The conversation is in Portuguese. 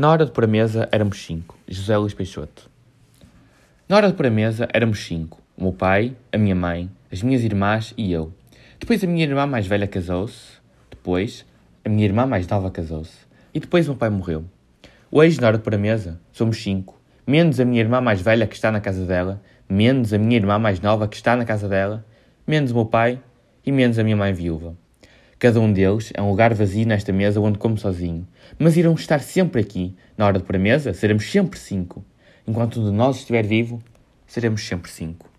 Na hora de pôr a mesa éramos cinco. José Luís Peixoto. Na hora de pôr a mesa éramos cinco. O meu pai, a minha mãe, as minhas irmãs e eu. Depois a minha irmã mais velha casou-se. Depois a minha irmã mais nova casou-se. E depois o meu pai morreu. Hoje, na hora de pôr a mesa, somos cinco. Menos a minha irmã mais velha que está na casa dela, menos a minha irmã mais nova que está na casa dela, menos o meu pai e menos a minha mãe viúva. Cada um deles é um lugar vazio nesta mesa onde como sozinho, mas irão estar sempre aqui. Na hora de pôr a mesa, seremos sempre cinco. Enquanto um de nós estiver vivo, seremos sempre cinco.